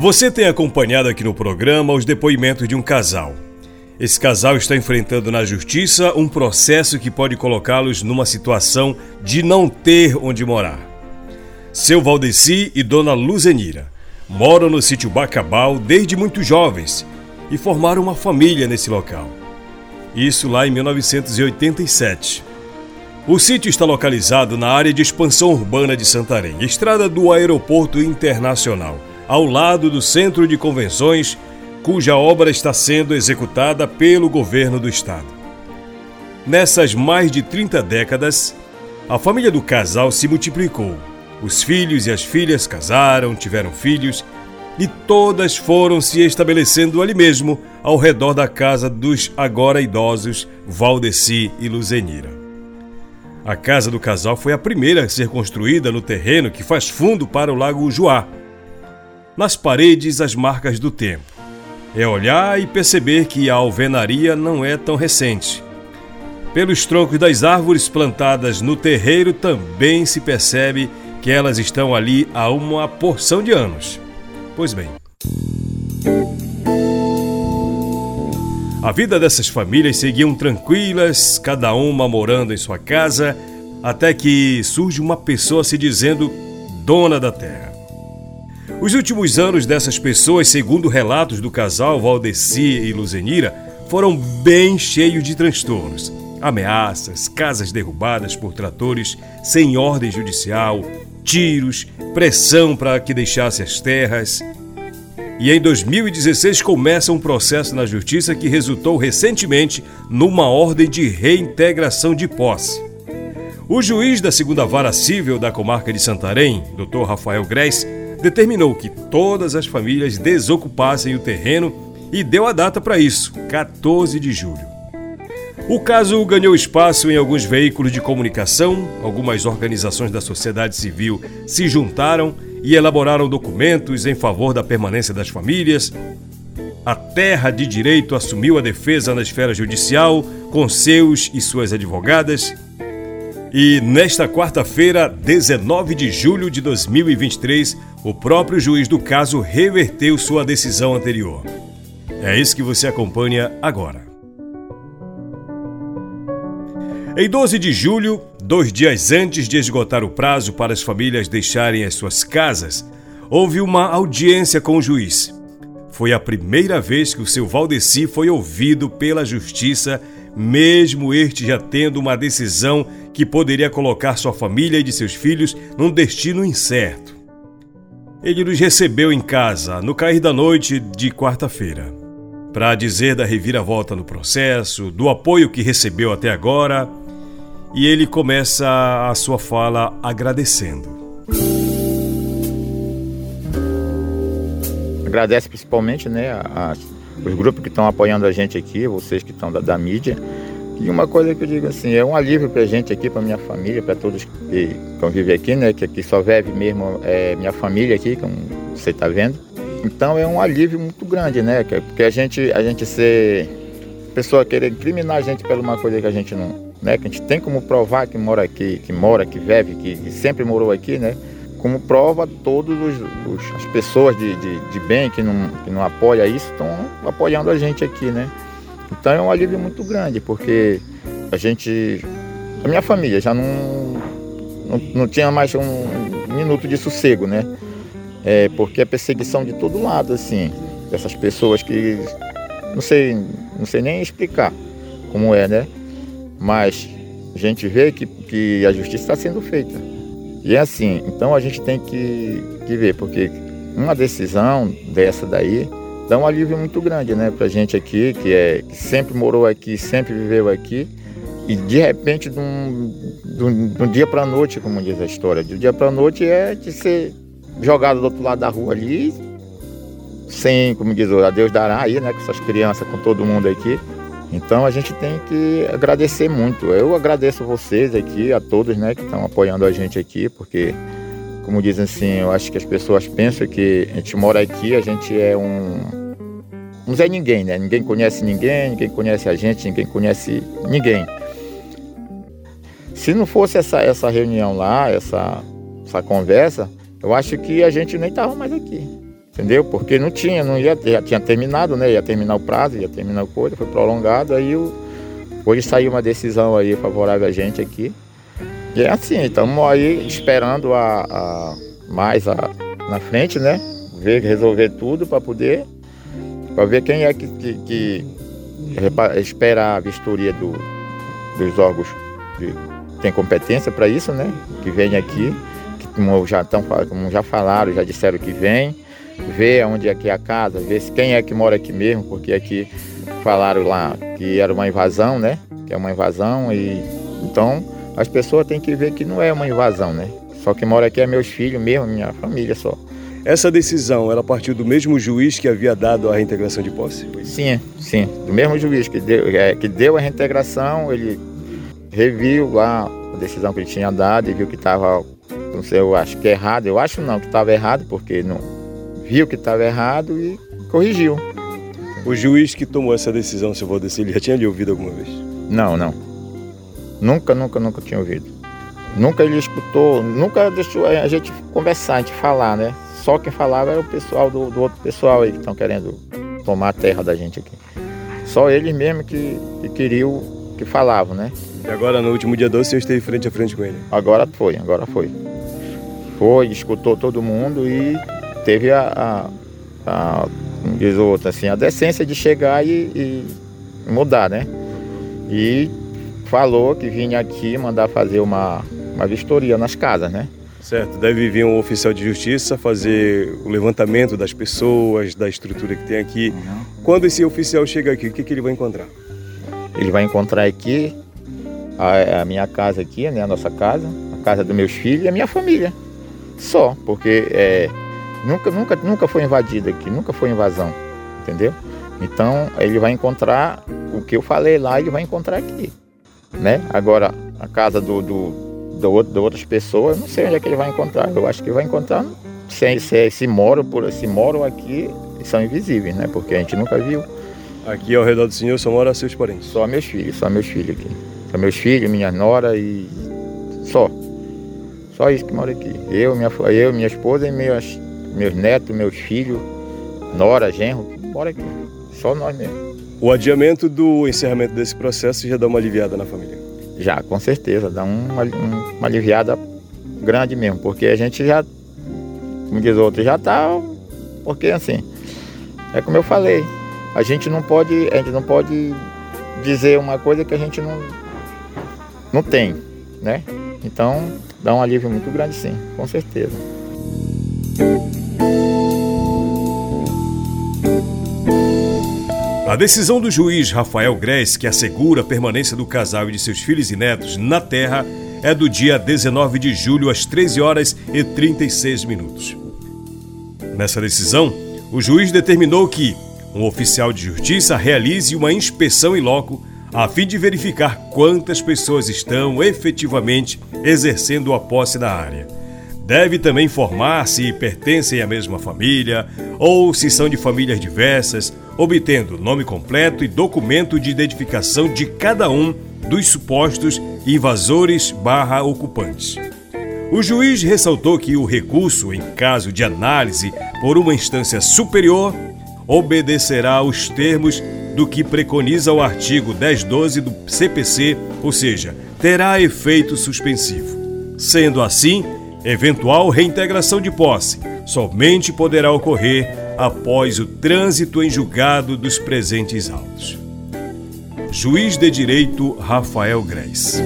Você tem acompanhado aqui no programa os depoimentos de um casal. Esse casal está enfrentando na justiça um processo que pode colocá-los numa situação de não ter onde morar. Seu Valdeci e Dona Luzenira moram no sítio Bacabal desde muito jovens e formaram uma família nesse local. Isso lá em 1987. O sítio está localizado na área de expansão urbana de Santarém, estrada do Aeroporto Internacional, ao lado do Centro de Convenções, cuja obra está sendo executada pelo governo do estado. Nessas mais de 30 décadas, a família do casal se multiplicou. Os filhos e as filhas casaram, tiveram filhos e todas foram se estabelecendo ali mesmo, ao redor da casa dos agora idosos Valdeci e Luzenira. A casa do casal foi a primeira a ser construída no terreno que faz fundo para o Lago Juá. Nas paredes, as marcas do tempo. É olhar e perceber que a alvenaria não é tão recente. Pelos troncos das árvores plantadas no terreiro também se percebe que elas estão ali há uma porção de anos. Pois bem. A vida dessas famílias seguiam tranquilas, cada uma morando em sua casa, até que surge uma pessoa se dizendo dona da terra. Os últimos anos dessas pessoas, segundo relatos do casal Valdeci e Luzenira, foram bem cheios de transtornos. Ameaças, casas derrubadas por tratores sem ordem judicial, tiros, pressão para que deixasse as terras. E em 2016 começa um processo na justiça que resultou recentemente numa ordem de reintegração de posse. O juiz da segunda vara civil da comarca de Santarém, Dr. Rafael Gress, determinou que todas as famílias desocupassem o terreno e deu a data para isso, 14 de julho. O caso ganhou espaço em alguns veículos de comunicação, algumas organizações da sociedade civil se juntaram e elaboraram documentos em favor da permanência das famílias. A Terra de Direito assumiu a defesa na esfera judicial com seus e suas advogadas. E nesta quarta-feira, 19 de julho de 2023, o próprio juiz do caso reverteu sua decisão anterior. É isso que você acompanha agora. Em 12 de julho, dois dias antes de esgotar o prazo para as famílias deixarem as suas casas, houve uma audiência com o juiz. Foi a primeira vez que o seu Valdeci foi ouvido pela justiça, mesmo este já tendo uma decisão que poderia colocar sua família e de seus filhos num destino incerto. Ele nos recebeu em casa no cair da noite de quarta-feira, para dizer da reviravolta no processo, do apoio que recebeu até agora e ele começa a sua fala agradecendo. Agradece principalmente né, a, os grupos que estão apoiando a gente aqui, vocês que estão da, da, mídia. E uma coisa que eu digo assim, é um alívio para a gente aqui, para minha família, para todos que convivem aqui, né? Que aqui só vive mesmo é, minha família aqui, como você está vendo. Então é um alívio muito grande, né? Porque a gente, a gente ser pessoa querer incriminar a gente por uma coisa que a gente não, né? Que a gente tem como provar que mora aqui, que mora, que vive, que, que sempre morou aqui, né? Como prova, todas as pessoas de, de, de, bem que não, que não apoiam isso estão apoiando a gente aqui, né? Então é um alívio muito grande, porque a gente, a minha família já não, não, não tinha mais um minuto de sossego, né? É, porque a perseguição de todo lado, assim, dessas pessoas que não sei, não sei nem explicar como é, né? Mas a gente vê que, que a justiça está sendo feita. E é assim, então a gente tem que, que ver, porque uma decisão dessa daí dá um alívio muito grande, né, pra gente aqui, que, é, que sempre morou aqui, sempre viveu aqui, e de repente, de um, de um, de um dia para noite, como diz a história, de um dia para noite é de ser jogado do outro lado da rua ali, sem, como diz o Deus dará aí, né, com essas crianças, com todo mundo aqui. Então a gente tem que agradecer muito. Eu agradeço vocês aqui, a todos né, que estão apoiando a gente aqui, porque, como dizem assim, eu acho que as pessoas pensam que a gente mora aqui, a gente é um. Não é ninguém, né? Ninguém conhece ninguém, ninguém conhece a gente, ninguém conhece ninguém. Se não fosse essa, essa reunião lá, essa, essa conversa, eu acho que a gente nem estava mais aqui. Entendeu? Porque não tinha, não ia, já tinha terminado, né? Ia terminar o prazo, ia terminar a coisa, foi prolongado, aí o, hoje saiu uma decisão aí favorável a gente aqui. E é assim, estamos aí esperando a, a mais a, na frente, né? Ver, resolver tudo para poder, para ver quem é que, que, que espera a vistoria do, dos órgãos que tem competência para isso, né? Que vem aqui, que como já, tão, como já falaram, já disseram que vem ver onde é que é a casa, ver se quem é que mora aqui mesmo, porque aqui falaram lá que era uma invasão, né? Que é uma invasão e então as pessoas têm que ver que não é uma invasão, né? Só que mora aqui é meus filhos mesmo, minha família só. Essa decisão, ela partiu do mesmo juiz que havia dado a reintegração de posse? Sim, sim, do mesmo juiz que deu, é, que deu a reintegração, ele reviu lá a decisão que ele tinha dado e viu que estava, não sei, eu acho que errado, eu acho não que estava errado, porque não, viu que estava errado e corrigiu. O juiz que tomou essa decisão, seu Valdeci, ele já tinha lhe ouvido alguma vez? Não, não. Nunca, nunca, nunca tinha ouvido. Nunca ele escutou, nunca deixou a gente conversar, a gente falar, né? Só quem falava era o pessoal do, do outro pessoal aí que estão querendo tomar a terra da gente aqui. Só eles mesmo que, que queriam, que falavam, né? E agora, no último dia 12, você esteve frente a frente com ele? Agora foi, agora foi. Foi, escutou todo mundo e teve a, a, a como diz o outro, assim, a decência de chegar e, e, mudar, né? E falou que vinha aqui mandar fazer uma, uma vistoria nas casas, né? Certo, deve vir um oficial de justiça fazer o levantamento das pessoas, da estrutura que tem aqui. Uhum. Quando esse oficial chega aqui, o que, que ele vai encontrar? Ele vai encontrar aqui a, a minha casa aqui, né, a nossa casa, a casa dos meus filhos e a minha família. Só, porque é, Nunca, nunca, nunca foi invadido aqui, nunca foi invasão, entendeu? Então ele vai encontrar o que eu falei lá, ele vai encontrar aqui, né? Agora a casa do, do, do, de outras pessoas, não sei onde é que ele vai encontrar. Eu acho que vai encontrar se, se, se moram por se moram aqui são invisíveis, né? Porque a gente nunca viu. Aqui ao redor do senhor só moram seus parentes? Só meus filhos, só meus filhos aqui. Só meus filhos, minha nora e só. Só isso que mora aqui. Eu, minha, eu, minha esposa e minhas meus netos, meus filhos, nora, genro, bora aqui. Só nós mesmo. O adiamento do encerramento desse processo já dá uma aliviada na família? Já, com certeza, dá uma, uma aliviada grande mesmo, porque a gente já, como diz outro, já tá. Porque assim, é como eu falei, a gente não pode, a gente não pode dizer uma coisa que a gente não, não tem, né? Então dá um alívio muito grande sim, com certeza. A decisão do juiz Rafael Gress, que assegura a permanência do casal e de seus filhos e netos na terra, é do dia 19 de julho, às 13 horas e 36 minutos. Nessa decisão, o juiz determinou que um oficial de justiça realize uma inspeção em loco a fim de verificar quantas pessoas estão efetivamente exercendo a posse na área. Deve também informar se pertencem à mesma família ou se são de famílias diversas obtendo nome completo e documento de identificação de cada um dos supostos invasores barra ocupantes. O juiz ressaltou que o recurso, em caso de análise por uma instância superior, obedecerá aos termos do que preconiza o artigo 1012 do CPC, ou seja, terá efeito suspensivo. Sendo assim, eventual reintegração de posse somente poderá ocorrer após o trânsito em julgado dos presentes autos. Juiz de Direito Rafael Grés.